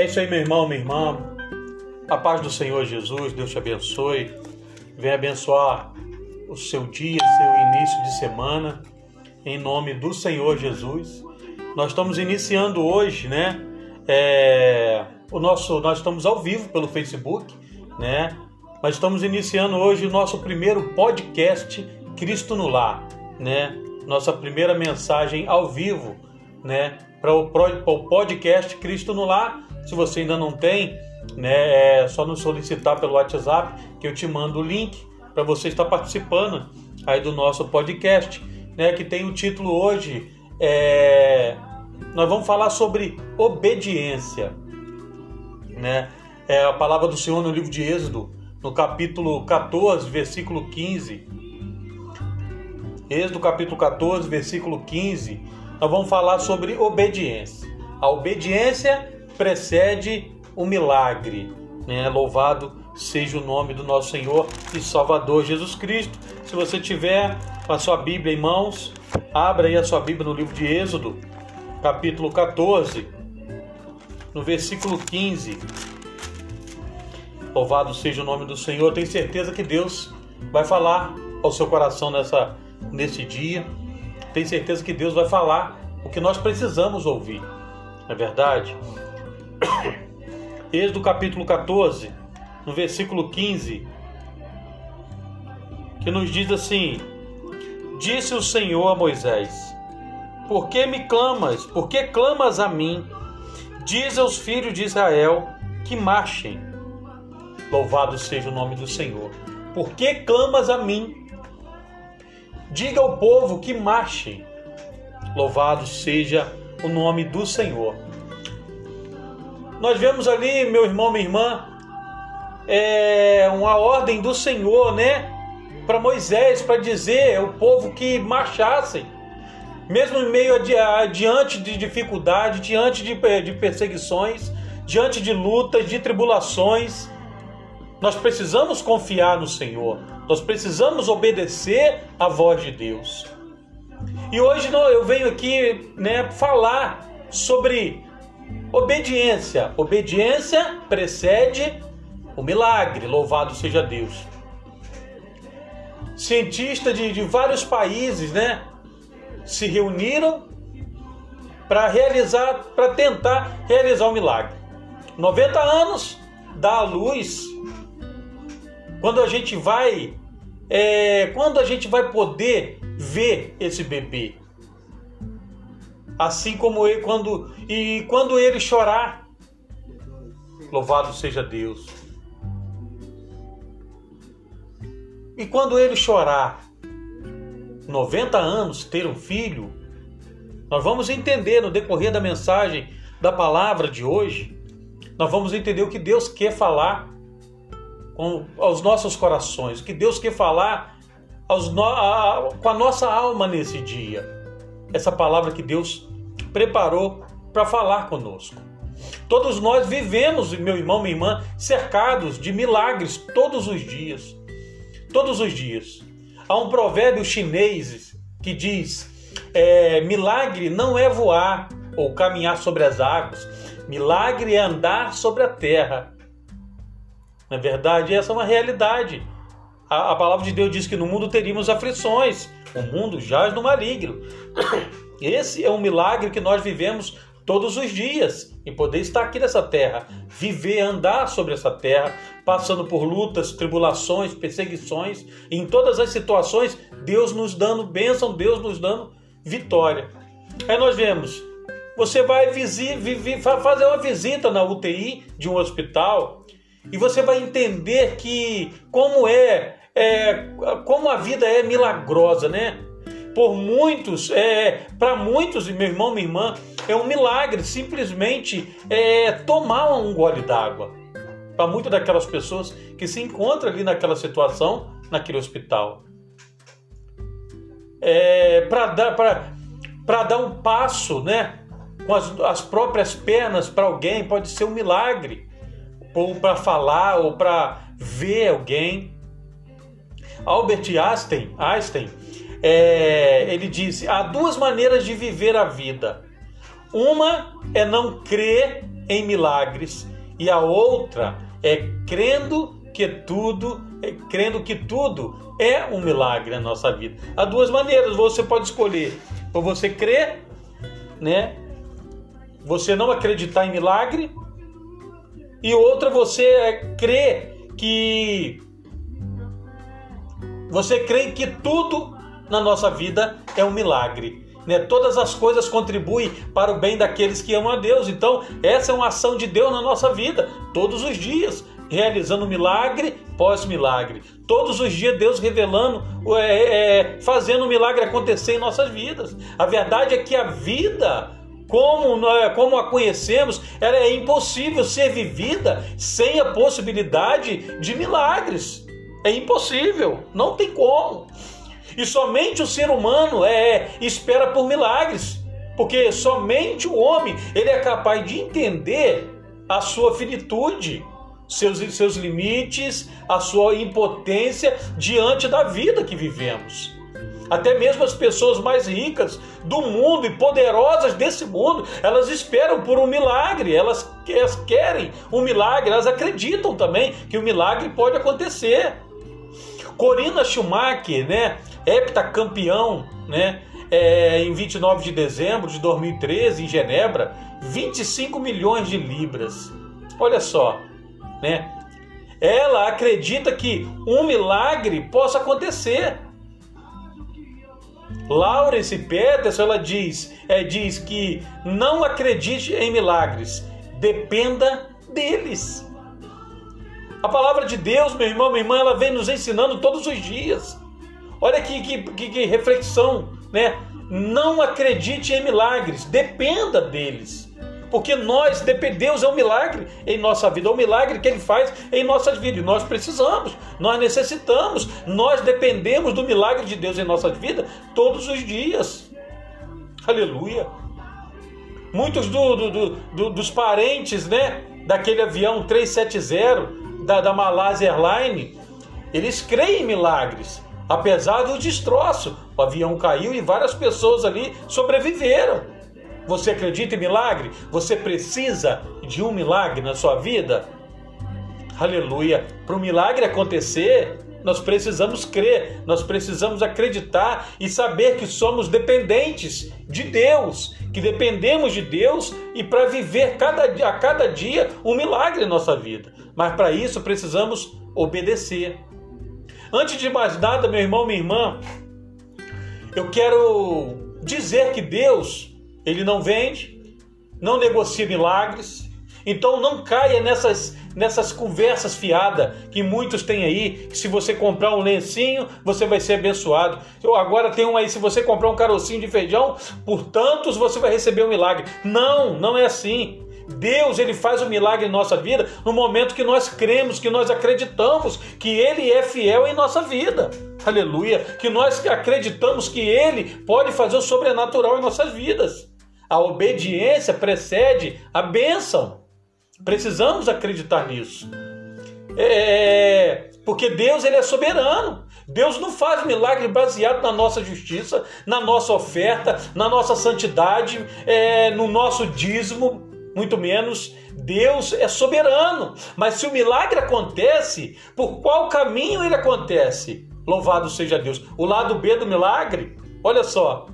É isso aí, meu irmão, minha irmã. A paz do Senhor Jesus, Deus te abençoe. Venha abençoar o seu dia, seu início de semana, em nome do Senhor Jesus. Nós estamos iniciando hoje, né? É, o nosso, nós estamos ao vivo pelo Facebook, né? Nós estamos iniciando hoje o nosso primeiro podcast Cristo no Lar, né? Nossa primeira mensagem ao vivo, né? Para o podcast Cristo no Lar. Se você ainda não tem, né? É só nos solicitar pelo WhatsApp que eu te mando o link para você estar participando aí do nosso podcast, né? Que tem o título hoje é, nós vamos falar sobre obediência, né? É a palavra do Senhor no livro de Êxodo, no capítulo 14, versículo 15. Êxodo capítulo 14, versículo 15, nós vamos falar sobre obediência. A obediência precede o milagre, né? Louvado seja o nome do nosso Senhor e Salvador Jesus Cristo. Se você tiver a sua Bíblia em mãos, abra aí a sua Bíblia no livro de Êxodo, capítulo 14, no versículo 15. Louvado seja o nome do Senhor. Tenho certeza que Deus vai falar ao seu coração nessa, nesse dia. Tenho certeza que Deus vai falar o que nós precisamos ouvir. Não é verdade? Êxodo capítulo 14, no versículo 15, que nos diz assim: Disse o Senhor a Moisés: por que me clamas? Por que clamas a mim? Diz aos filhos de Israel que marchem. Louvado seja o nome do Senhor. Por que clamas a mim? Diga ao povo que marchem. Louvado seja o nome do Senhor. Nós vemos ali, meu irmão, minha irmã, é uma ordem do Senhor, né? Para Moisés, para dizer ao povo que marchassem mesmo em meio a, diante de dificuldade, diante de, de perseguições, diante de lutas, de tribulações, nós precisamos confiar no Senhor, nós precisamos obedecer à voz de Deus. E hoje eu venho aqui né, falar sobre obediência. Obediência precede o milagre, louvado seja Deus. Cientistas de, de vários países, né, se reuniram para realizar, para tentar realizar o um milagre. 90 anos dá a luz. Quando a gente vai, é, quando a gente vai poder ver esse bebê, assim como ele quando e quando ele chorar, louvado seja Deus. E quando ele chorar, 90 anos ter um filho, nós vamos entender no decorrer da mensagem da palavra de hoje, nós vamos entender o que Deus quer falar com, aos nossos corações, o que Deus quer falar no, a, com a nossa alma nesse dia. Essa palavra que Deus preparou para falar conosco. Todos nós vivemos, meu irmão, minha irmã, cercados de milagres todos os dias. Todos os dias. Há um provérbio chinês que diz: é, milagre não é voar ou caminhar sobre as águas, milagre é andar sobre a terra. Na é verdade, essa é uma realidade. A, a palavra de Deus diz que no mundo teríamos aflições, o mundo jaz no maligno. Esse é um milagre que nós vivemos todos os dias e poder estar aqui nessa terra, viver, andar sobre essa terra, passando por lutas, tribulações, perseguições, em todas as situações, Deus nos dando bênção, Deus nos dando vitória. Aí nós vemos, você vai fazer uma visita na UTI de um hospital e você vai entender que como é, é como a vida é milagrosa, né? Por muitos, é, para muitos, meu irmão, minha irmã, é um milagre simplesmente é, tomar um gole d'água. Para muitas daquelas pessoas que se encontram ali naquela situação, naquele hospital. É, para dar, para dar um passo né, com as, as próprias pernas para alguém pode ser um milagre. Ou para falar, ou para ver alguém. Albert Einstein, Einstein é, ele disse: há duas maneiras de viver a vida uma é não crer em milagres e a outra é crendo que tudo, é crendo que tudo é um milagre na nossa vida. Há duas maneiras, você pode escolher, ou você crer, né? Você não acreditar em milagre, e outra você é crer que você crê que tudo na nossa vida é um milagre. Né? Todas as coisas contribuem para o bem daqueles que amam a Deus. Então, essa é uma ação de Deus na nossa vida, todos os dias, realizando milagre pós milagre. Todos os dias, Deus revelando, é, é, fazendo o milagre acontecer em nossas vidas. A verdade é que a vida como, como a conhecemos, ela é impossível ser vivida sem a possibilidade de milagres. É impossível, não tem como. E somente o ser humano é espera por milagres, porque somente o homem ele é capaz de entender a sua finitude, seus, seus limites, a sua impotência diante da vida que vivemos. Até mesmo as pessoas mais ricas do mundo e poderosas desse mundo, elas esperam por um milagre, elas, elas querem um milagre, elas acreditam também que o milagre pode acontecer. Corina Schumacher, né, heptacampeão, né, é, em 29 de dezembro de 2013, em Genebra, 25 milhões de libras. Olha só, né? Ela acredita que um milagre possa acontecer. Laurence Peterson, ela diz, é, diz que não acredite em milagres, dependa deles. A palavra de Deus, meu irmão, minha irmã, ela vem nos ensinando todos os dias. Olha que, que, que, reflexão, né? Não acredite em milagres, dependa deles. Porque nós, Deus é um milagre em nossa vida, é um milagre que Ele faz em nossas vidas. Nós precisamos, nós necessitamos, nós dependemos do milagre de Deus em nossas vidas todos os dias. Aleluia. Muitos do, do, do, dos parentes né, daquele avião 370 da, da Malásia Airlines, eles creem em milagres, apesar do destroço. O avião caiu e várias pessoas ali sobreviveram. Você acredita em milagre? Você precisa de um milagre na sua vida? Aleluia! Para o milagre acontecer, nós precisamos crer, nós precisamos acreditar e saber que somos dependentes de Deus, que dependemos de Deus e para viver cada, a cada dia um milagre em nossa vida. Mas para isso precisamos obedecer. Antes de mais nada, meu irmão, minha irmã, eu quero dizer que Deus, ele não vende, não negocia milagres. Então não caia nessas nessas conversas fiadas que muitos têm aí, que se você comprar um lencinho, você vai ser abençoado. Eu agora tem um aí, se você comprar um carocinho de feijão, por tantos você vai receber um milagre. Não, não é assim. Deus ele faz o um milagre em nossa vida no momento que nós cremos, que nós acreditamos que Ele é fiel em nossa vida. Aleluia! Que nós acreditamos que Ele pode fazer o sobrenatural em nossas vidas. A obediência precede a bênção. Precisamos acreditar nisso. É, porque Deus ele é soberano. Deus não faz milagre baseado na nossa justiça, na nossa oferta, na nossa santidade, é, no nosso dízimo, muito menos. Deus é soberano. Mas se o milagre acontece, por qual caminho ele acontece? Louvado seja Deus. O lado B do milagre, olha só,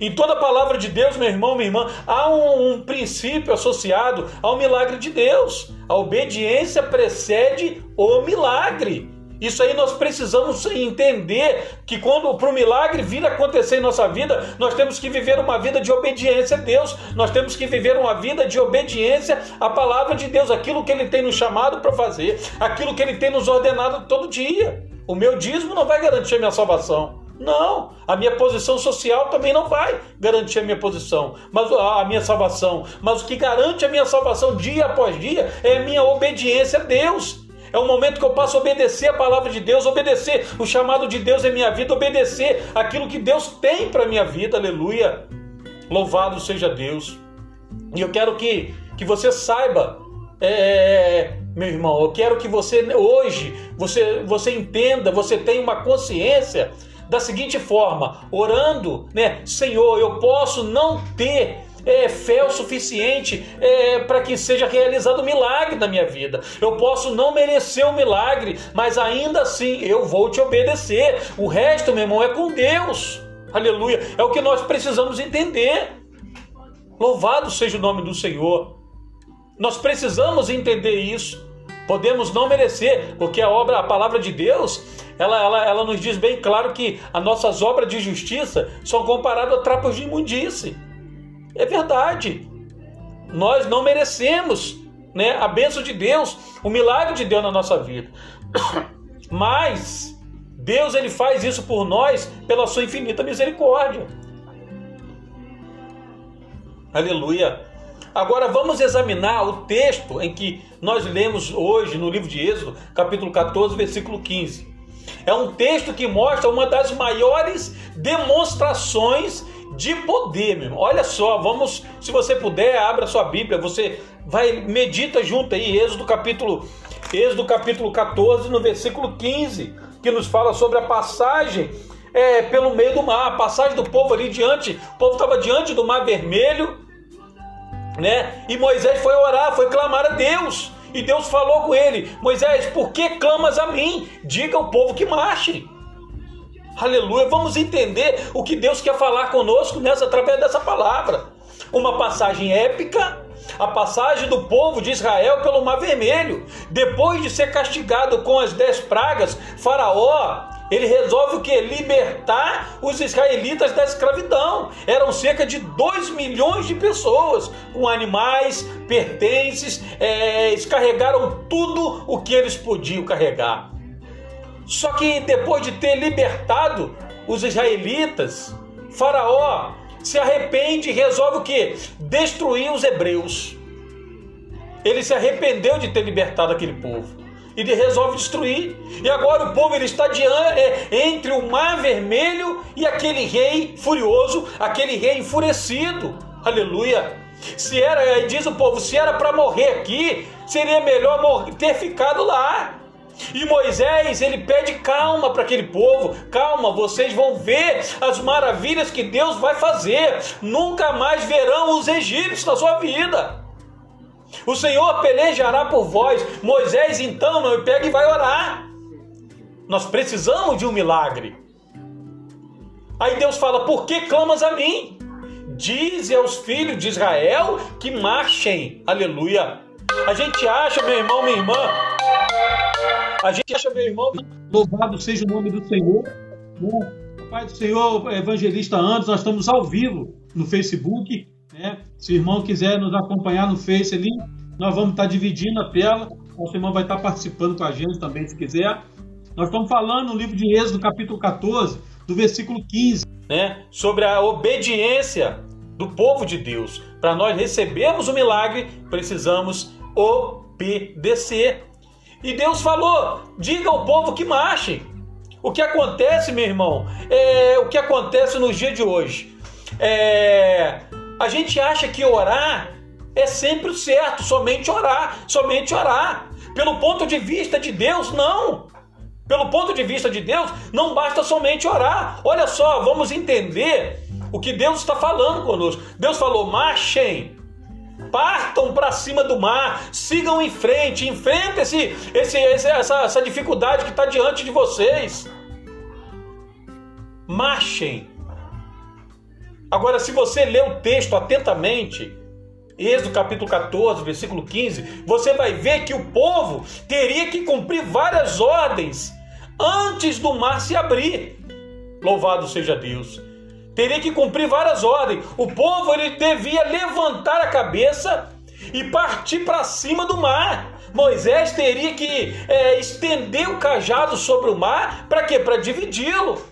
em toda a palavra de Deus, meu irmão, minha irmã, há um, um, princípio associado ao milagre de Deus. A obediência precede o milagre. Isso aí nós precisamos entender que quando para o milagre vir acontecer em nossa vida, nós temos que viver uma vida de obediência a Deus. Nós temos que viver uma vida de obediência à palavra de Deus, aquilo que Ele tem nos chamado para fazer, aquilo que Ele tem nos ordenado todo dia. O meu dízimo não vai garantir a minha salvação. Não, a minha posição social também não vai garantir a minha posição, mas a minha salvação. Mas o que garante a minha salvação dia após dia é a minha obediência a Deus. É o momento que eu passo a obedecer a palavra de Deus, obedecer o chamado de Deus em minha vida, obedecer aquilo que Deus tem para minha vida. Aleluia. Louvado seja Deus. E eu quero que, que você saiba, é, meu irmão, eu quero que você hoje você, você entenda, você tenha uma consciência da seguinte forma, orando, né? Senhor, eu posso não ter é, fé o suficiente é, para que seja realizado um milagre na minha vida. Eu posso não merecer o milagre, mas ainda assim eu vou te obedecer. O resto, meu irmão, é com Deus. Aleluia. É o que nós precisamos entender. Louvado seja o nome do Senhor. Nós precisamos entender isso. Podemos não merecer, porque a obra, a palavra de Deus, ela, ela, ela nos diz bem claro que as nossas obras de justiça são comparadas a trapos de imundície. É verdade. Nós não merecemos né, a bênção de Deus, o milagre de Deus na nossa vida. Mas Deus ele faz isso por nós pela sua infinita misericórdia. Aleluia. Agora vamos examinar o texto em que nós lemos hoje no livro de Êxodo, capítulo 14, versículo 15. É um texto que mostra uma das maiores demonstrações de poder, meu irmão. Olha só, vamos, se você puder, abra sua Bíblia, você vai medita junto aí Êxodo capítulo Êxodo capítulo 14, no versículo 15, que nos fala sobre a passagem é, pelo meio do mar, a passagem do povo ali diante, o povo estava diante do mar vermelho, né? E Moisés foi orar, foi clamar a Deus. E Deus falou com ele: Moisés, por que clamas a mim? Diga ao povo que marche. Aleluia. Vamos entender o que Deus quer falar conosco nessa através dessa palavra. Uma passagem épica, a passagem do povo de Israel pelo Mar Vermelho. Depois de ser castigado com as dez pragas, Faraó ele resolve o que? Libertar os israelitas da escravidão. Eram cerca de 2 milhões de pessoas, com animais, pertences, é, eles carregaram tudo o que eles podiam carregar. Só que depois de ter libertado os israelitas, Faraó se arrepende e resolve o que? Destruir os hebreus. Ele se arrependeu de ter libertado aquele povo ele resolve destruir. E agora o povo ele está diante, é, entre o mar vermelho e aquele rei furioso, aquele rei enfurecido. Aleluia. Se era, diz o povo, se era para morrer aqui, seria melhor ter ficado lá. E Moisés, ele pede calma para aquele povo: calma, vocês vão ver as maravilhas que Deus vai fazer. Nunca mais verão os egípcios na sua vida. O Senhor pelejará por vós. Moisés, então, não pega e vai orar. Nós precisamos de um milagre. Aí Deus fala: Por que clamas a mim? Dize aos filhos de Israel que marchem. Aleluia. A gente acha, meu irmão, minha irmã, a gente acha, meu irmão, louvado seja o nome do Senhor. Né? Pai do Senhor, Evangelista Andes, nós estamos ao vivo no Facebook. Né? Se o irmão quiser nos acompanhar no Face ali, nós vamos estar dividindo a tela. O irmão vai estar participando com a gente também, se quiser. Nós estamos falando no livro de Êxodo, capítulo 14, do versículo 15, né? sobre a obediência do povo de Deus. Para nós recebermos o milagre, precisamos obedecer. E Deus falou: diga ao povo que marche. O que acontece, meu irmão, é o que acontece nos dias de hoje. É, a gente acha que orar é sempre o certo, somente orar, somente orar. Pelo ponto de vista de Deus, não. Pelo ponto de vista de Deus, não basta somente orar. Olha só, vamos entender o que Deus está falando conosco. Deus falou: marchem, partam para cima do mar, sigam em frente, enfrentem esse, esse, essa, essa dificuldade que está diante de vocês. Marchem. Agora, se você ler o texto atentamente, Êxodo capítulo 14, versículo 15, você vai ver que o povo teria que cumprir várias ordens antes do mar se abrir. Louvado seja Deus teria que cumprir várias ordens. O povo ele devia levantar a cabeça e partir para cima do mar. Moisés teria que é, estender o cajado sobre o mar para quê? Para dividi-lo.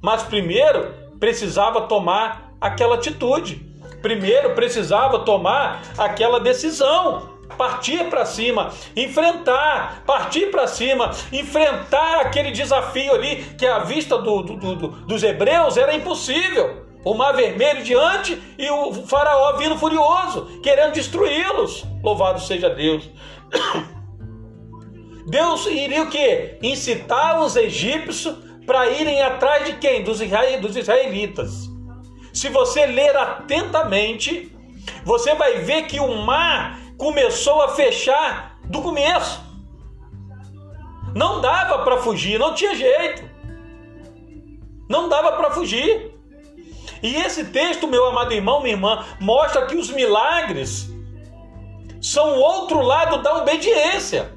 Mas primeiro precisava tomar aquela atitude. Primeiro precisava tomar aquela decisão partir para cima, enfrentar, partir para cima, enfrentar aquele desafio ali que à vista do, do, do, dos hebreus era impossível. O mar vermelho diante e o faraó vindo furioso, querendo destruí-los. Louvado seja Deus. Deus iria o quê? Incitar os egípcios para irem atrás de quem? Dos israelitas. Se você ler atentamente, você vai ver que o mar começou a fechar do começo. Não dava para fugir, não tinha jeito. Não dava para fugir. E esse texto, meu amado irmão, minha irmã, mostra que os milagres são o outro lado da obediência.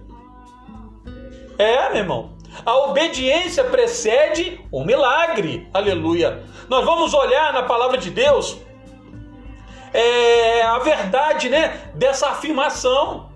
É, meu irmão. A obediência precede o milagre. Aleluia. Nós vamos olhar na palavra de Deus é, a verdade, né, dessa afirmação.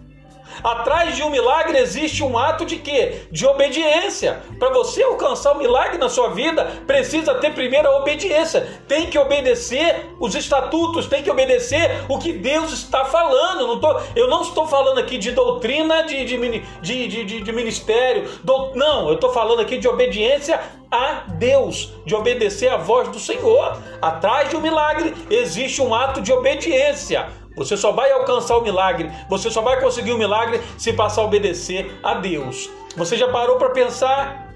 Atrás de um milagre existe um ato de quê? De obediência. Para você alcançar o milagre na sua vida, precisa ter primeiro a obediência. Tem que obedecer os estatutos, tem que obedecer o que Deus está falando. Não tô, eu não estou falando aqui de doutrina de, de, de, de, de ministério. Do, não, eu estou falando aqui de obediência a Deus, de obedecer a voz do Senhor. Atrás de um milagre existe um ato de obediência. Você só vai alcançar o milagre, você só vai conseguir o milagre se passar a obedecer a Deus. Você já parou para pensar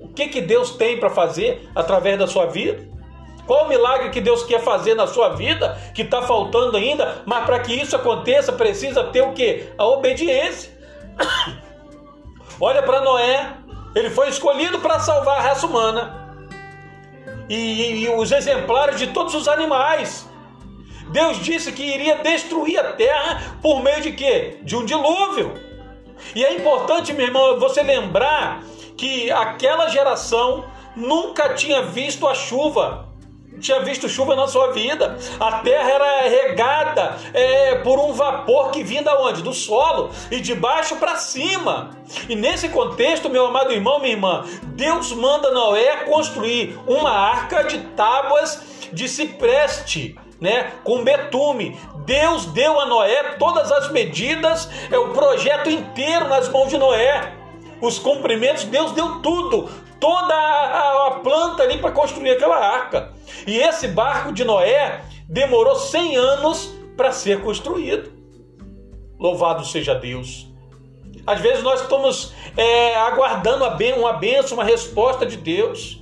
o que, que Deus tem para fazer através da sua vida? Qual o milagre que Deus quer fazer na sua vida que está faltando ainda? Mas para que isso aconteça, precisa ter o que? A obediência. Olha para Noé, ele foi escolhido para salvar a raça humana e, e, e os exemplares de todos os animais. Deus disse que iria destruir a terra por meio de quê? De um dilúvio. E é importante, meu irmão, você lembrar que aquela geração nunca tinha visto a chuva tinha visto chuva na sua vida. A terra era regada é, por um vapor que vinha da onde? Do solo e de baixo para cima. E nesse contexto, meu amado irmão, minha irmã, Deus manda Noé construir uma arca de tábuas de cipreste né, com betume. Deus deu a Noé todas as medidas, é o projeto inteiro nas mãos de Noé. Os comprimentos, Deus deu tudo, toda a, a planta ali para construir aquela arca. E esse barco de Noé demorou 100 anos para ser construído. Louvado seja Deus. Às vezes nós estamos é, aguardando uma benção, uma resposta de Deus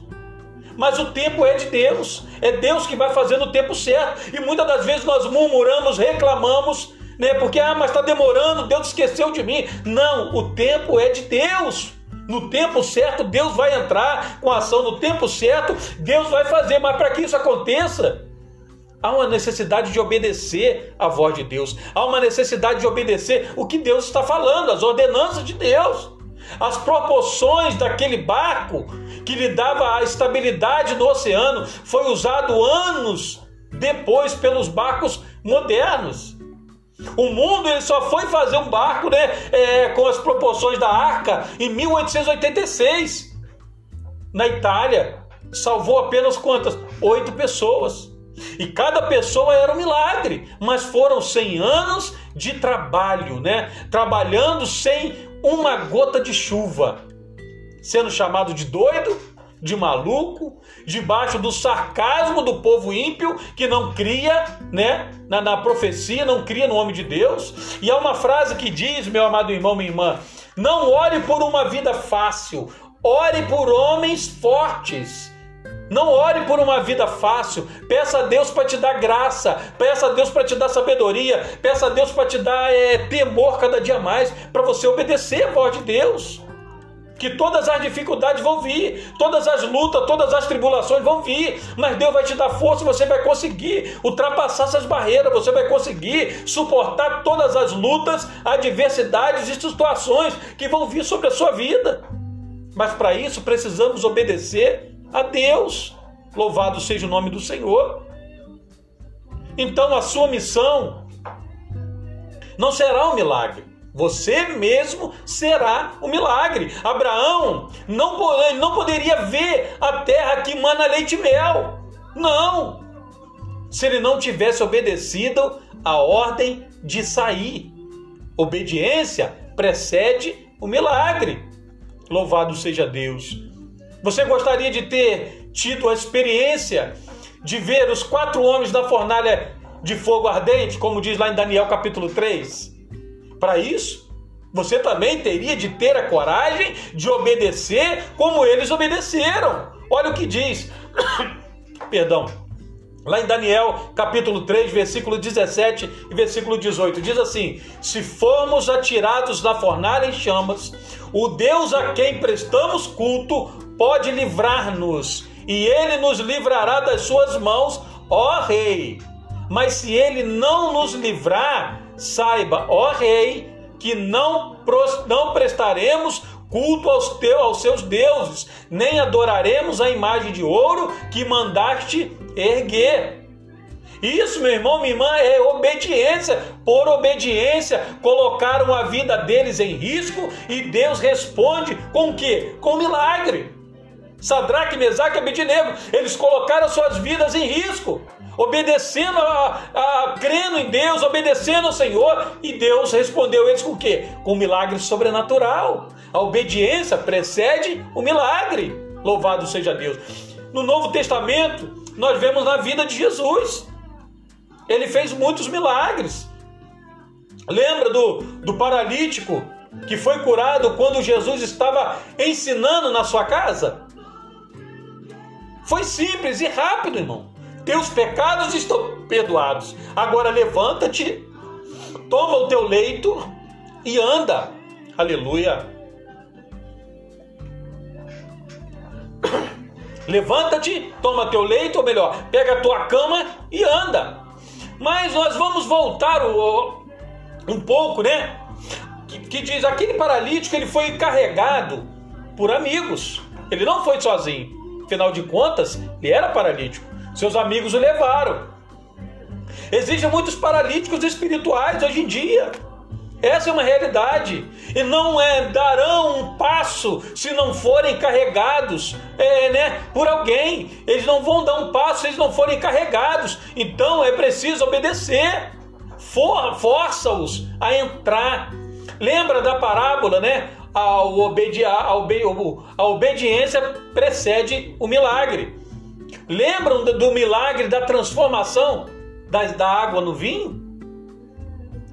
mas o tempo é de Deus. É Deus que vai fazer no tempo certo. E muitas das vezes nós murmuramos, reclamamos, né? Porque ah, mas está demorando, Deus esqueceu de mim. Não, o tempo é de Deus. No tempo certo, Deus vai entrar com a ação. No tempo certo, Deus vai fazer. Mas para que isso aconteça, há uma necessidade de obedecer a voz de Deus. Há uma necessidade de obedecer o que Deus está falando, as ordenanças de Deus. As proporções daquele barco que lhe dava a estabilidade no oceano foi usado anos depois pelos barcos modernos. O mundo ele só foi fazer um barco né, é, com as proporções da arca em 1886. Na Itália, salvou apenas quantas? Oito pessoas. E cada pessoa era um milagre, mas foram 100 anos de trabalho, né? Trabalhando sem uma gota de chuva sendo chamado de doido, de maluco, debaixo do sarcasmo do povo ímpio que não cria, né, na, na profecia, não cria no homem de Deus. E há uma frase que diz, meu amado irmão, minha irmã, não ore por uma vida fácil, ore por homens fortes. Não ore por uma vida fácil. Peça a Deus para te dar graça. Peça a Deus para te dar sabedoria. Peça a Deus para te dar é, temor cada dia mais. Para você obedecer a voz de Deus que todas as dificuldades vão vir, todas as lutas, todas as tribulações vão vir, mas Deus vai te dar força, você vai conseguir ultrapassar essas barreiras, você vai conseguir suportar todas as lutas, adversidades e situações que vão vir sobre a sua vida. Mas para isso precisamos obedecer a Deus. Louvado seja o nome do Senhor. Então a sua missão não será um milagre. Você mesmo será o milagre. Abraão não, não poderia ver a terra que mana leite e mel. Não! Se ele não tivesse obedecido a ordem de sair. Obediência precede o milagre. Louvado seja Deus. Você gostaria de ter tido a experiência de ver os quatro homens da fornalha de fogo ardente, como diz lá em Daniel capítulo 3? Para isso, você também teria de ter a coragem de obedecer como eles obedeceram. Olha o que diz, perdão, Lá em Daniel, capítulo 3, versículo 17 e versículo 18, diz assim: Se formos atirados na fornalha em chamas, o Deus a quem prestamos culto pode livrar-nos, e ele nos livrará das suas mãos, ó Rei. Mas se ele não nos livrar, saiba, ó Rei, que não, não prestaremos culto aos, teus, aos seus deuses, nem adoraremos a imagem de ouro que mandaste erguer. Isso, meu irmão, minha irmã, é obediência. Por obediência, colocaram a vida deles em risco e Deus responde com o quê? Com milagre. Sadraque, Mesaque e Abednego, eles colocaram suas vidas em risco, obedecendo, a, a, crendo em Deus, obedecendo ao Senhor, e Deus respondeu eles com o quê? Com um milagre sobrenatural. A obediência precede o milagre. Louvado seja Deus. No Novo Testamento, nós vemos na vida de Jesus. Ele fez muitos milagres. Lembra do, do paralítico que foi curado quando Jesus estava ensinando na sua casa? Foi simples e rápido, irmão. Teus pecados estão perdoados. Agora levanta-te, toma o teu leito e anda. Aleluia. Levanta-te, toma teu leito, ou melhor, pega a tua cama e anda. Mas nós vamos voltar o, um pouco, né? Que, que diz aquele paralítico ele foi carregado por amigos. Ele não foi sozinho. Afinal de contas, ele era paralítico. Seus amigos o levaram. Existem muitos paralíticos espirituais hoje em dia. Essa é uma realidade. E não é darão um passo se não forem carregados é, né, por alguém. Eles não vão dar um passo se eles não forem carregados. Então é preciso obedecer. For, Força-os a entrar. Lembra da parábola, né? A, obedi a, a obediência precede o milagre. Lembram do, do milagre da transformação da, da água no vinho?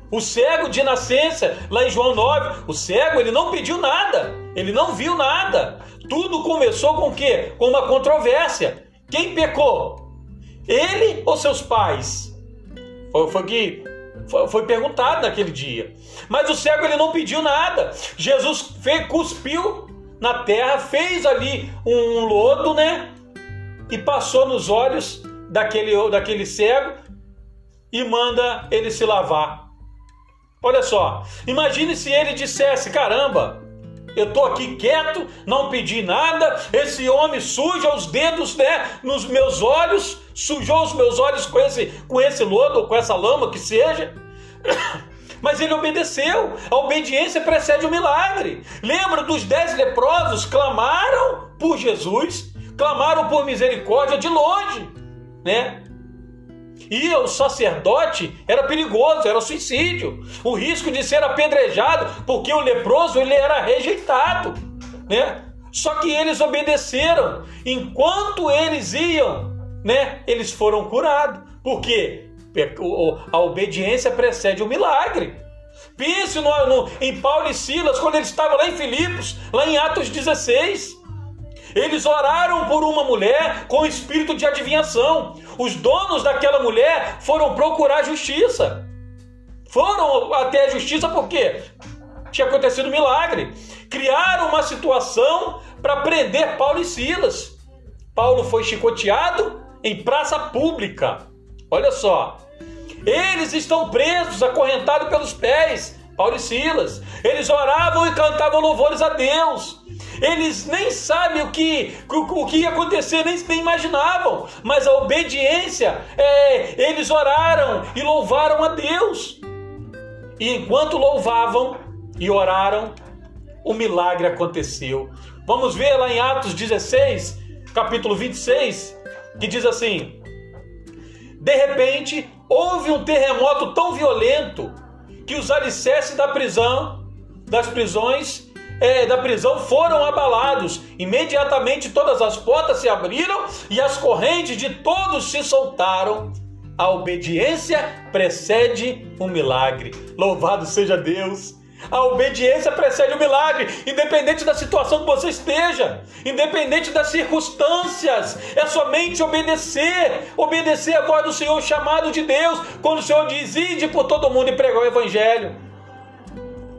O cego de nascença, lá em João 9, o cego ele não pediu nada, ele não viu nada. Tudo começou com o quê? Com uma controvérsia. Quem pecou? Ele ou seus pais? Foi, foi que foi, perguntado naquele dia. Mas o cego ele não pediu nada. Jesus fez, cuspiu na terra, fez ali um lodo, né? E passou nos olhos daquele, daquele cego e manda ele se lavar. Olha só, imagine se ele dissesse: caramba, eu tô aqui quieto, não pedi nada, esse homem suja os dedos né, nos meus olhos, sujou os meus olhos com esse, com esse lodo, ou com essa lama que seja. Mas ele obedeceu. A obediência precede o milagre. Lembra dos dez leprosos clamaram por Jesus, clamaram por misericórdia de longe, né? E o sacerdote era perigoso, era suicídio. O risco de ser apedrejado, porque o leproso ele era rejeitado, né? Só que eles obedeceram. Enquanto eles iam, né, eles foram curados. Porque a obediência precede o milagre. Pense no, no, em Paulo e Silas, quando eles estavam lá em Filipos, lá em Atos 16. Eles oraram por uma mulher com espírito de adivinhação. Os donos daquela mulher foram procurar justiça. Foram até a justiça porque tinha acontecido um milagre. Criaram uma situação para prender Paulo e Silas. Paulo foi chicoteado em praça pública. Olha só. Eles estão presos, acorrentados pelos pés. Paulo e Silas. Eles oravam e cantavam louvores a Deus. Eles nem sabem o que, o, o que ia acontecer, nem, nem imaginavam. Mas a obediência, é, eles oraram e louvaram a Deus. E enquanto louvavam e oraram, o milagre aconteceu. Vamos ver lá em Atos 16, capítulo 26, que diz assim: De repente, houve um terremoto tão violento que os alicerces da prisão, das prisões é, da prisão foram abalados. Imediatamente todas as portas se abriram e as correntes de todos se soltaram. A obediência precede um milagre. Louvado seja Deus! A obediência precede o milagre, independente da situação que você esteja, independente das circunstâncias. É somente obedecer, obedecer a voz do Senhor, chamado de Deus, quando o Senhor diz: ide por todo mundo e pregar o Evangelho.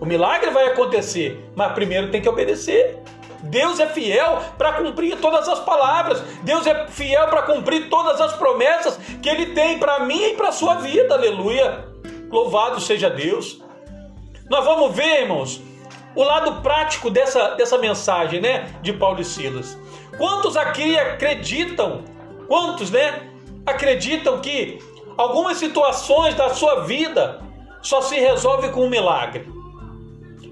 O milagre vai acontecer, mas primeiro tem que obedecer. Deus é fiel para cumprir todas as palavras. Deus é fiel para cumprir todas as promessas que Ele tem para mim e para a sua vida. Aleluia. Louvado seja Deus. Nós vamos ver, irmãos, o lado prático dessa, dessa mensagem, né, de Paulo e Silas. Quantos aqui acreditam, quantos, né, acreditam que algumas situações da sua vida só se resolve com um milagre?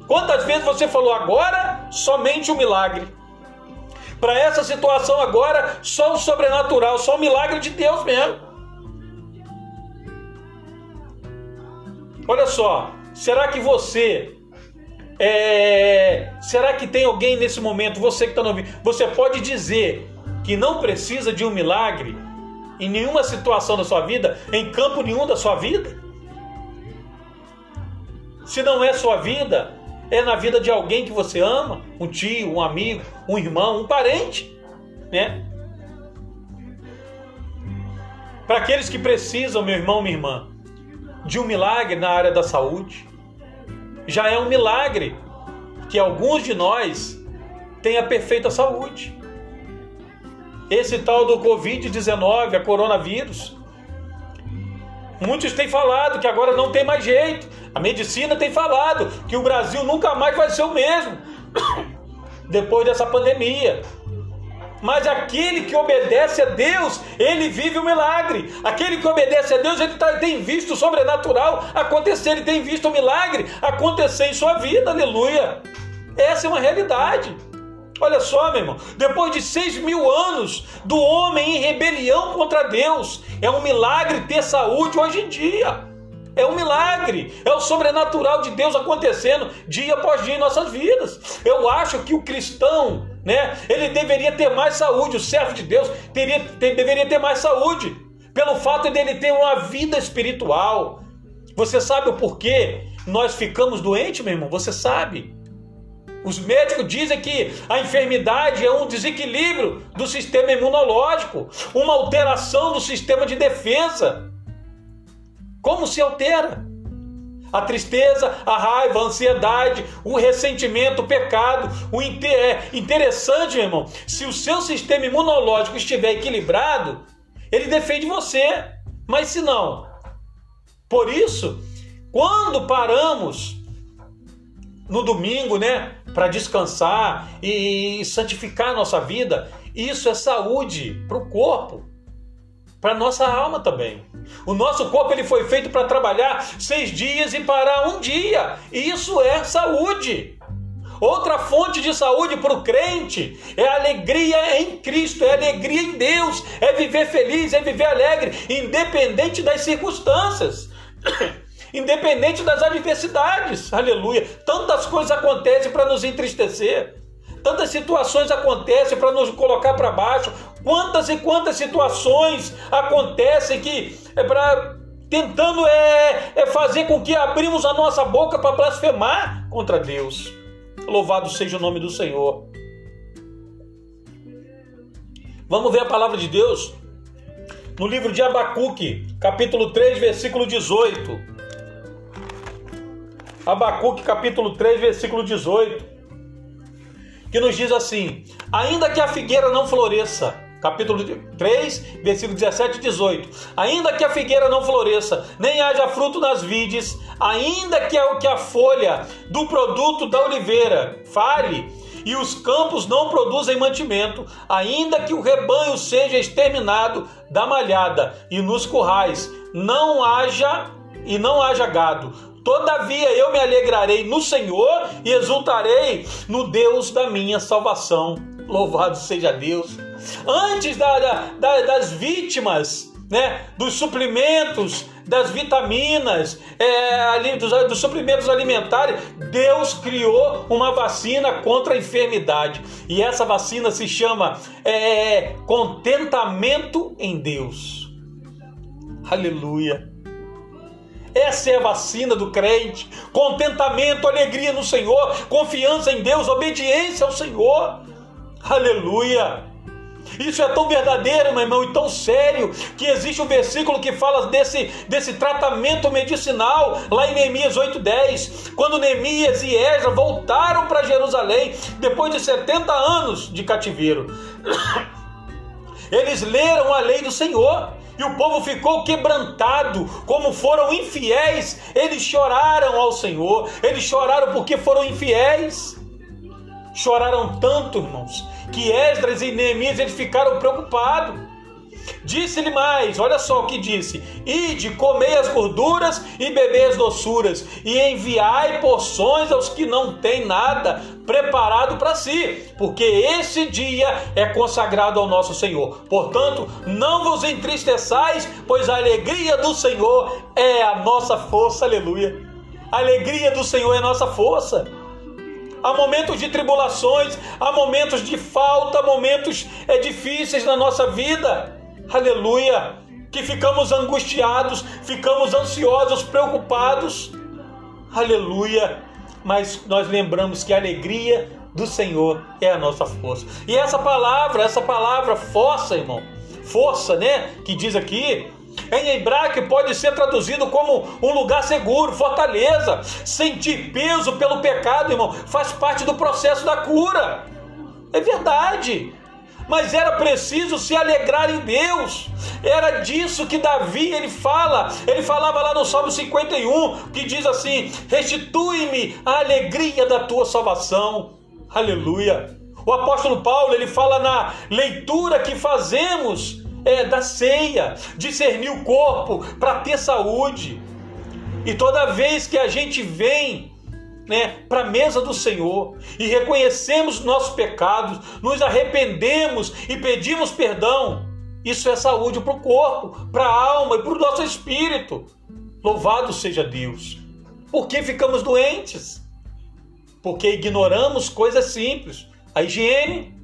Quantas vezes você falou agora somente o um milagre? Para essa situação agora, só o sobrenatural, só o milagre de Deus mesmo. Olha só, Será que você é, será que tem alguém nesse momento, você que está no você pode dizer que não precisa de um milagre em nenhuma situação da sua vida, em campo nenhum da sua vida? Se não é sua vida, é na vida de alguém que você ama, um tio, um amigo, um irmão, um parente, né? Para aqueles que precisam, meu irmão, minha irmã, de um milagre na área da saúde. Já é um milagre que alguns de nós tenham a perfeita saúde. Esse tal do Covid-19, a coronavírus, muitos têm falado que agora não tem mais jeito. A medicina tem falado que o Brasil nunca mais vai ser o mesmo depois dessa pandemia. Mas aquele que obedece a Deus, ele vive o milagre. Aquele que obedece a Deus, ele tá, tem visto o sobrenatural acontecer, ele tem visto o milagre acontecer em sua vida, aleluia. Essa é uma realidade. Olha só, meu irmão, depois de seis mil anos do homem em rebelião contra Deus, é um milagre ter saúde hoje em dia. É um milagre, é o sobrenatural de Deus acontecendo dia após dia em nossas vidas. Eu acho que o cristão, né, ele deveria ter mais saúde, o servo de Deus teria, ter, deveria ter mais saúde, pelo fato dele ter uma vida espiritual. Você sabe o porquê nós ficamos doentes, meu irmão? Você sabe? Os médicos dizem que a enfermidade é um desequilíbrio do sistema imunológico, uma alteração do sistema de defesa. Como se altera? A tristeza, a raiva, a ansiedade, o ressentimento, o pecado, o é interessante, meu irmão. Se o seu sistema imunológico estiver equilibrado, ele defende você. Mas se não, por isso, quando paramos no domingo, né, para descansar e santificar a nossa vida, isso é saúde para o corpo para nossa alma também. O nosso corpo ele foi feito para trabalhar seis dias e parar um dia. Isso é saúde. Outra fonte de saúde para o crente é alegria em Cristo, é alegria em Deus, é viver feliz, é viver alegre, independente das circunstâncias, independente das adversidades. Aleluia. Tantas coisas acontecem para nos entristecer. Tantas situações acontecem para nos colocar para baixo. Quantas e quantas situações acontecem que é para tentando é, é fazer com que abrimos a nossa boca para blasfemar contra Deus. Louvado seja o nome do Senhor. Vamos ver a palavra de Deus no livro de Abacuque, capítulo 3, versículo 18. Abacuque, capítulo 3, versículo 18 que nos diz assim: Ainda que a figueira não floresça, capítulo 3, versículo 17 e 18. Ainda que a figueira não floresça, nem haja fruto nas vides, ainda que a, que a folha do produto da oliveira fale, e os campos não produzem mantimento, ainda que o rebanho seja exterminado da malhada, e nos currais não haja e não haja gado, Todavia eu me alegrarei no Senhor e exultarei no Deus da minha salvação. Louvado seja Deus. Antes da, da, das vítimas, né, dos suprimentos, das vitaminas, é, ali, dos, dos suprimentos alimentares, Deus criou uma vacina contra a enfermidade. E essa vacina se chama é, contentamento em Deus. Aleluia. Essa é a vacina do crente. Contentamento, alegria no Senhor, confiança em Deus, obediência ao Senhor. Aleluia. Isso é tão verdadeiro, meu irmão, e tão sério, que existe um versículo que fala desse, desse tratamento medicinal, lá em Neemias 8,10, quando Neemias e Esdras voltaram para Jerusalém, depois de 70 anos de cativeiro. Eles leram a lei do Senhor. E o povo ficou quebrantado, como foram infiéis, eles choraram ao Senhor, eles choraram porque foram infiéis. Choraram tanto, irmãos, que Esdras e Neemias eles ficaram preocupados. Disse-lhe mais, olha só o que disse: Ide, comei as gorduras e bebei as doçuras, e enviai porções aos que não têm nada preparado para si, porque esse dia é consagrado ao nosso Senhor. Portanto, não vos entristeçais, pois a alegria do Senhor é a nossa força. Aleluia. A alegria do Senhor é a nossa força há momentos de tribulações, há momentos de falta, momentos é, difíceis na nossa vida. Aleluia! Que ficamos angustiados, ficamos ansiosos, preocupados. Aleluia! Mas nós lembramos que a alegria do Senhor é a nossa força. E essa palavra, essa palavra força, irmão, força, né? Que diz aqui, em hebraico pode ser traduzido como um lugar seguro, fortaleza. Sentir peso pelo pecado, irmão, faz parte do processo da cura. É verdade. Mas era preciso se alegrar em Deus. Era disso que Davi ele fala. Ele falava lá no Salmo 51, que diz assim: "Restitui-me a alegria da tua salvação". Aleluia. O apóstolo Paulo, ele fala na leitura que fazemos é, da ceia, discernir o corpo para ter saúde. E toda vez que a gente vem né, para a mesa do Senhor e reconhecemos nossos pecados, nos arrependemos e pedimos perdão, isso é saúde para o corpo, para a alma e para o nosso espírito. Louvado seja Deus. Por que ficamos doentes? Porque ignoramos coisas simples. A higiene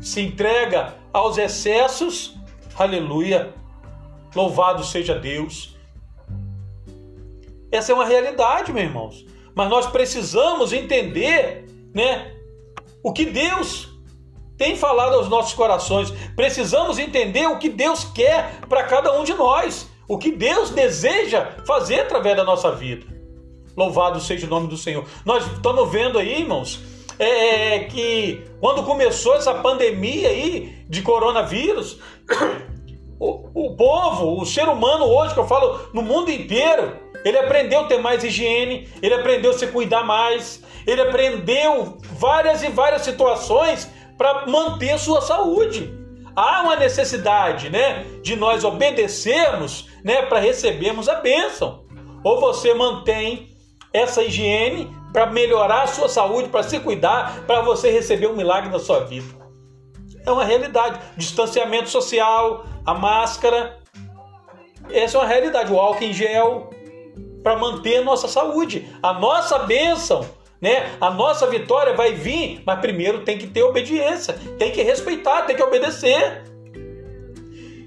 se entrega aos excessos Aleluia. Louvado seja Deus. Essa é uma realidade, meus irmãos. Mas nós precisamos entender, né, o que Deus tem falado aos nossos corações. Precisamos entender o que Deus quer para cada um de nós, o que Deus deseja fazer através da nossa vida. Louvado seja o nome do Senhor. Nós estamos vendo aí, irmãos, é, é, que quando começou essa pandemia aí de coronavírus, o, o povo, o ser humano hoje, que eu falo no mundo inteiro, ele aprendeu a ter mais higiene, ele aprendeu a se cuidar mais, ele aprendeu várias e várias situações para manter sua saúde. Há uma necessidade, né, de nós obedecermos, né, para recebermos a bênção. Ou você mantém essa higiene para melhorar a sua saúde, para se cuidar, para você receber um milagre na sua vida. É uma realidade. Distanciamento social, a máscara. Essa é uma realidade. O álcool em gel para manter a nossa saúde. A nossa bênção, né? A nossa vitória vai vir, mas primeiro tem que ter obediência, tem que respeitar, tem que obedecer.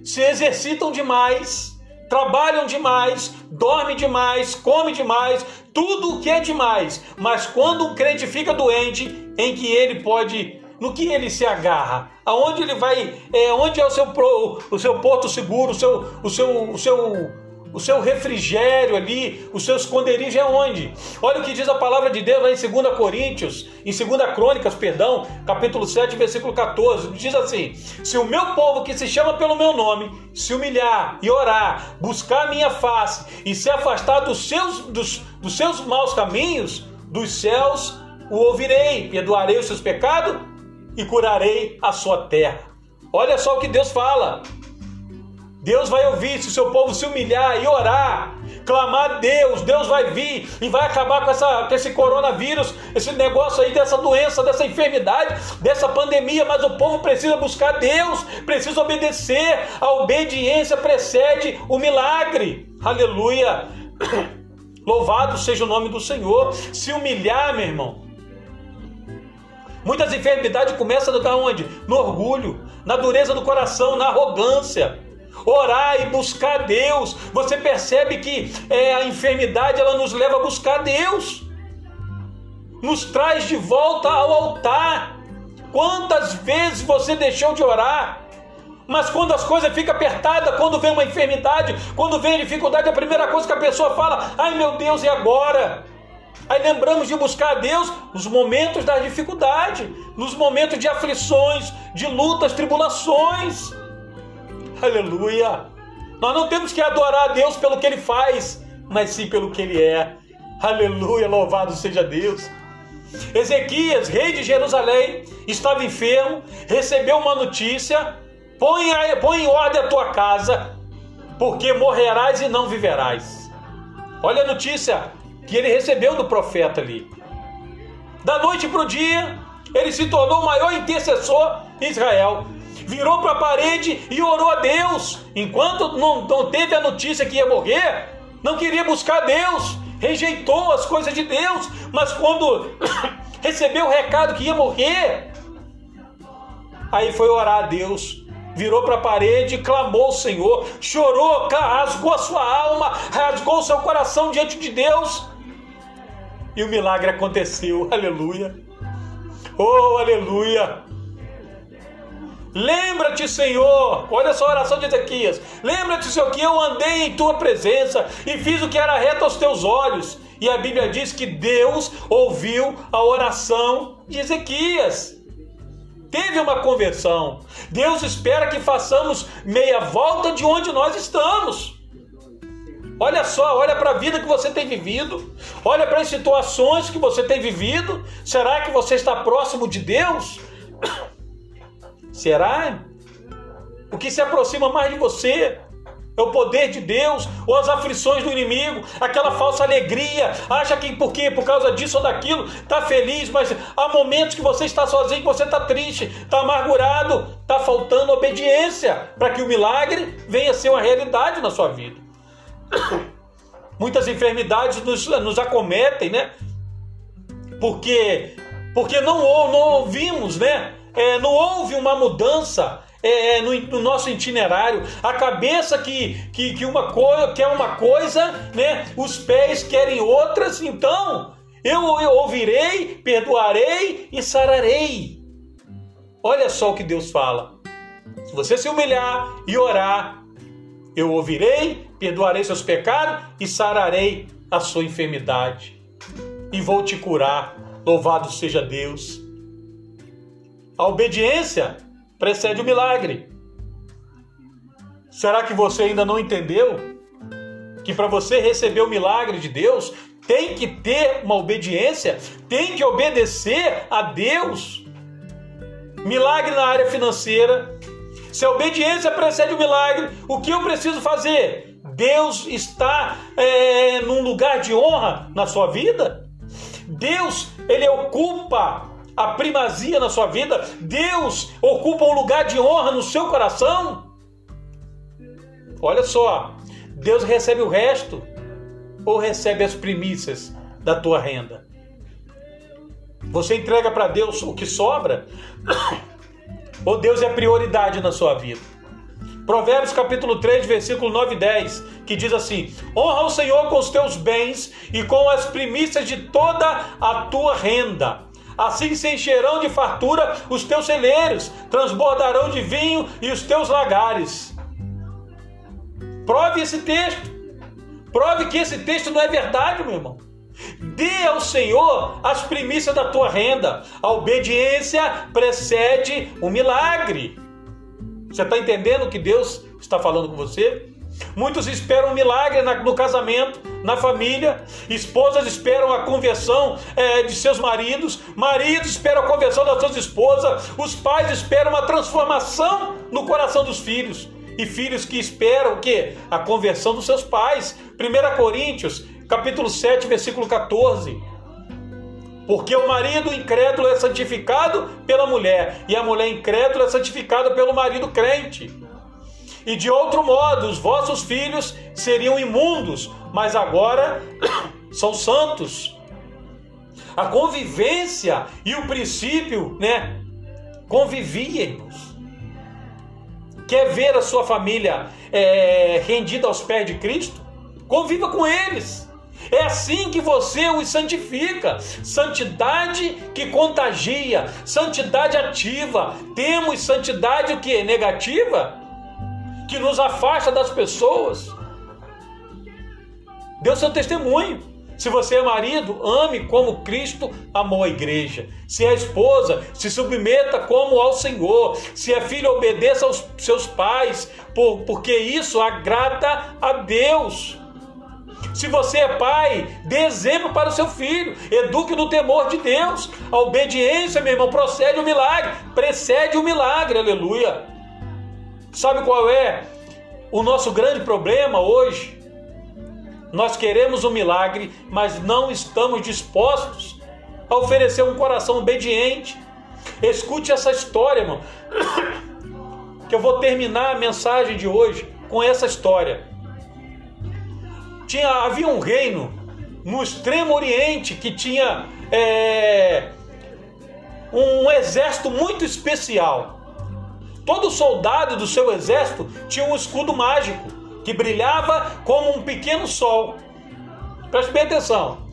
Se exercitam demais, trabalham demais, dormem demais, comem demais, tudo o que é demais. Mas quando um crente fica doente, em que ele pode, no que ele se agarra, aonde ele vai, é, onde é o seu pro, o seu porto seguro, o seu, o seu, o seu o seu refrigério ali, o seu esconderijo é onde? Olha o que diz a palavra de Deus lá em 2 Coríntios, em 2 Crônicas, perdão, capítulo 7, versículo 14. Diz assim: Se o meu povo que se chama pelo meu nome se humilhar e orar, buscar a minha face e se afastar dos seus, dos, dos seus maus caminhos, dos céus o ouvirei, perdoarei os seus pecados e curarei a sua terra. Olha só o que Deus fala. Deus vai ouvir se o seu povo se humilhar e orar, clamar a Deus, Deus vai vir e vai acabar com, essa, com esse coronavírus, esse negócio aí dessa doença, dessa enfermidade, dessa pandemia, mas o povo precisa buscar Deus, precisa obedecer, a obediência precede o milagre. Aleluia! Louvado seja o nome do Senhor. Se humilhar, meu irmão. Muitas enfermidades começam da onde? No orgulho, na dureza do coração, na arrogância. Orar e buscar Deus. Você percebe que é, a enfermidade ela nos leva a buscar Deus, nos traz de volta ao altar. Quantas vezes você deixou de orar? Mas quando as coisas ficam apertadas, quando vem uma enfermidade, quando vem a dificuldade, a primeira coisa que a pessoa fala: ai meu Deus, e agora? Aí lembramos de buscar a Deus nos momentos da dificuldade, nos momentos de aflições, de lutas, tribulações. Aleluia! Nós não temos que adorar a Deus pelo que ele faz, mas sim pelo que ele é. Aleluia! Louvado seja Deus! Ezequias, rei de Jerusalém, estava enfermo, recebeu uma notícia: põe, põe em ordem a tua casa, porque morrerás e não viverás. Olha a notícia que ele recebeu do profeta ali. Da noite para o dia, ele se tornou o maior intercessor em Israel. Virou para a parede e orou a Deus. Enquanto não, não teve a notícia que ia morrer, não queria buscar Deus, rejeitou as coisas de Deus. Mas quando recebeu o recado que ia morrer, aí foi orar a Deus virou para a parede, clamou ao Senhor, chorou, rasgou a sua alma, rasgou o seu coração diante de Deus. E o milagre aconteceu, aleluia. Oh, aleluia! Lembra-te, Senhor, olha só a oração de Ezequias. Lembra-te, Senhor, que eu andei em tua presença e fiz o que era reto aos teus olhos. E a Bíblia diz que Deus ouviu a oração de Ezequias. Teve uma conversão. Deus espera que façamos meia volta de onde nós estamos. Olha só, olha para a vida que você tem vivido, olha para as situações que você tem vivido. Será que você está próximo de Deus? Será? O que se aproxima mais de você é o poder de Deus ou as aflições do inimigo, aquela falsa alegria, acha que por quê? Por causa disso ou daquilo, está feliz, mas há momentos que você está sozinho, que você está triste, está amargurado, está faltando obediência para que o milagre venha a ser uma realidade na sua vida. Muitas enfermidades nos, nos acometem, né? Porque, porque não, não ouvimos, né? É, não houve uma mudança é, é, no, no, nosso itinerário. A cabeça que, que, que uma quer uma coisa, né? Os pés querem outras. Então, eu, eu ouvirei, perdoarei e sararei. Olha só o que Deus fala. Se você se humilhar e orar, eu ouvirei, perdoarei seus pecados e sararei a sua enfermidade. E vou te curar. Louvado seja Deus. A obediência precede o milagre. Será que você ainda não entendeu que para você receber o milagre de Deus, tem que ter uma obediência, tem que obedecer a Deus? Milagre na área financeira. Se a obediência precede o milagre, o que eu preciso fazer? Deus está é, num lugar de honra na sua vida? Deus, ele ocupa a primazia na sua vida? Deus ocupa um lugar de honra no seu coração? Olha só, Deus recebe o resto ou recebe as primícias da tua renda? Você entrega para Deus o que sobra? Ou Deus é prioridade na sua vida? Provérbios capítulo 3, versículo 9 e 10, que diz assim: Honra o Senhor com os teus bens e com as primícias de toda a tua renda. Assim se encherão de fartura os teus celeiros, transbordarão de vinho e os teus lagares. Prove esse texto. Prove que esse texto não é verdade, meu irmão. Dê ao Senhor as primícias da tua renda. A obediência precede o milagre. Você está entendendo o que Deus está falando com você? Muitos esperam um milagre no casamento, na família. Esposas esperam a conversão é, de seus maridos. Maridos esperam a conversão das suas esposas. Os pais esperam uma transformação no coração dos filhos. E filhos que esperam o quê? A conversão dos seus pais. 1 Coríntios, capítulo 7, versículo 14. Porque o marido incrédulo é santificado pela mulher, e a mulher incrédula é santificada pelo marido crente. E de outro modo, os vossos filhos seriam imundos, mas agora são santos. A convivência e o princípio, né? Convivíamos. Quer ver a sua família é, rendida aos pés de Cristo? Conviva com eles. É assim que você os santifica. Santidade que contagia, santidade ativa. Temos santidade o que? Negativa? Que nos afasta das pessoas. Dê o seu testemunho. Se você é marido, ame como Cristo amou a igreja. Se é esposa, se submeta como ao Senhor. Se é filho, obedeça aos seus pais, porque isso agrada a Deus. Se você é pai, dê exemplo para o seu filho, eduque no temor de Deus. A obediência, meu irmão, procede o milagre, precede o milagre, aleluia. Sabe qual é o nosso grande problema hoje? Nós queremos um milagre, mas não estamos dispostos a oferecer um coração obediente. Escute essa história, irmão. Que eu vou terminar a mensagem de hoje com essa história. Tinha, havia um reino no extremo oriente que tinha é, um exército muito especial. Todo soldado do seu exército tinha um escudo mágico que brilhava como um pequeno sol. Preste bem atenção.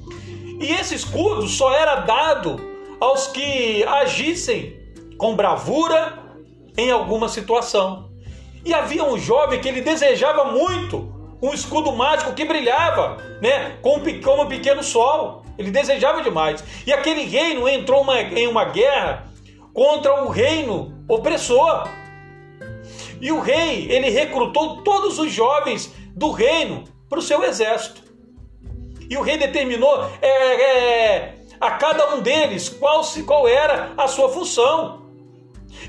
E esse escudo só era dado aos que agissem com bravura em alguma situação. E havia um jovem que ele desejava muito um escudo mágico que brilhava, né, como, um pequeno sol. Ele desejava demais. E aquele reino entrou uma, em uma guerra contra o reino opressor. E o rei, ele recrutou todos os jovens do reino para o seu exército. E o rei determinou é, é, a cada um deles qual, qual era a sua função.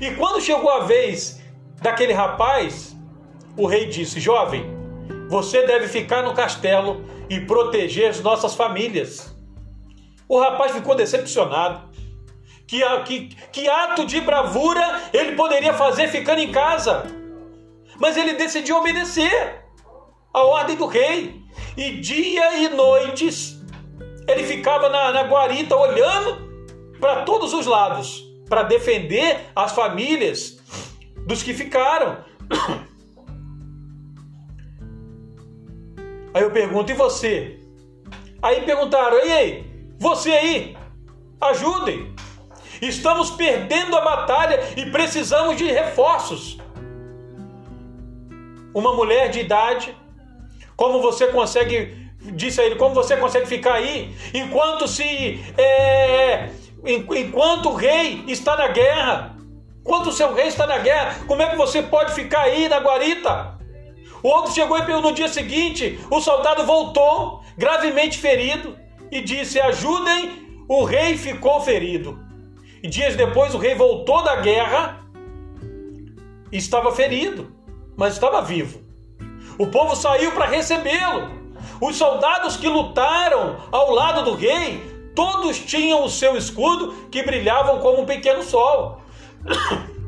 E quando chegou a vez daquele rapaz, o rei disse: Jovem, você deve ficar no castelo e proteger as nossas famílias. O rapaz ficou decepcionado. Que, que, que ato de bravura ele poderia fazer ficando em casa? Mas ele decidiu obedecer a ordem do rei. E dia e noites ele ficava na, na guarita olhando para todos os lados para defender as famílias dos que ficaram. Aí eu pergunto, e você? Aí perguntaram, e aí, você aí, ajudem. Estamos perdendo a batalha e precisamos de reforços uma mulher de idade, como você consegue, disse a ele, como você consegue ficar aí enquanto se é, enquanto o rei está na guerra? Enquanto o seu rei está na guerra, como é que você pode ficar aí na guarita? O outro chegou e no dia seguinte, o soldado voltou, gravemente ferido, e disse: Ajudem, o rei ficou ferido. E dias depois o rei voltou da guerra e estava ferido mas estava vivo. O povo saiu para recebê-lo. Os soldados que lutaram ao lado do rei, todos tinham o seu escudo que brilhavam como um pequeno sol.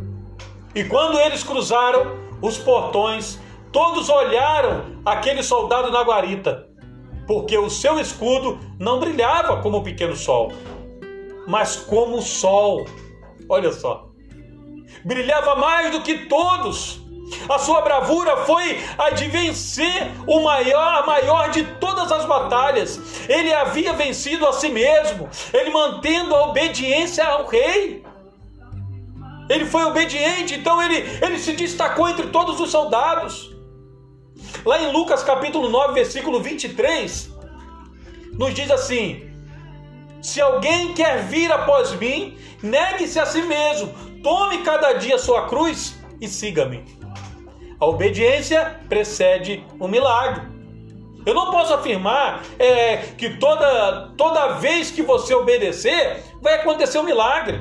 E quando eles cruzaram os portões, todos olharam aquele soldado na guarita, porque o seu escudo não brilhava como um pequeno sol, mas como o sol. Olha só. Brilhava mais do que todos a sua bravura foi a de vencer o maior, a maior de todas as batalhas. Ele havia vencido a si mesmo, ele mantendo a obediência ao rei. Ele foi obediente, então ele, ele se destacou entre todos os soldados. Lá em Lucas capítulo 9, versículo 23, nos diz assim: Se alguém quer vir após mim, negue-se a si mesmo, tome cada dia sua cruz e siga-me. A obediência precede o milagre. Eu não posso afirmar é, que toda, toda vez que você obedecer, vai acontecer um milagre.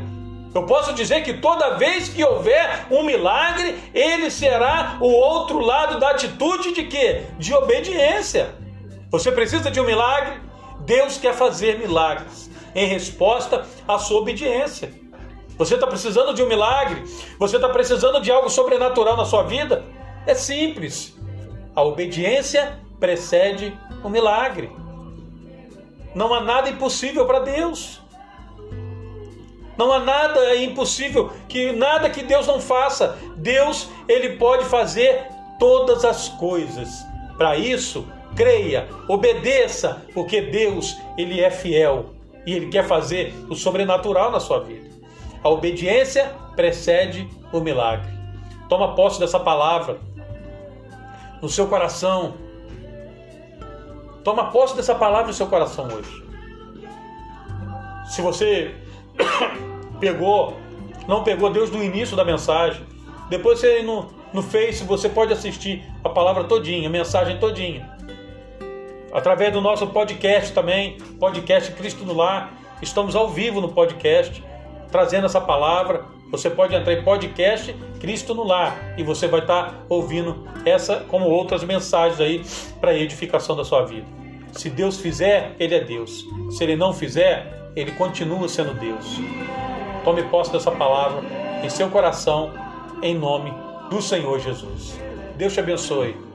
Eu posso dizer que toda vez que houver um milagre, ele será o outro lado da atitude de quê? De obediência. Você precisa de um milagre? Deus quer fazer milagres em resposta à sua obediência. Você está precisando de um milagre? Você está precisando de algo sobrenatural na sua vida? É simples. A obediência precede o milagre. Não há nada impossível para Deus. Não há nada impossível, que nada que Deus não faça. Deus, ele pode fazer todas as coisas. Para isso, creia, obedeça, porque Deus, ele é fiel e ele quer fazer o sobrenatural na sua vida. A obediência precede o milagre. Toma posse dessa palavra no seu coração. Toma posse dessa palavra no seu coração hoje. Se você pegou, não pegou Deus no início da mensagem, depois você no, no Face você pode assistir a palavra todinha, a mensagem todinha. Através do nosso podcast também, podcast Cristo no Lar, estamos ao vivo no podcast, trazendo essa palavra. Você pode entrar em podcast Cristo no Lar e você vai estar ouvindo essa como outras mensagens aí para edificação da sua vida. Se Deus fizer, Ele é Deus. Se Ele não fizer, Ele continua sendo Deus. Tome posse dessa palavra em seu coração, em nome do Senhor Jesus. Deus te abençoe.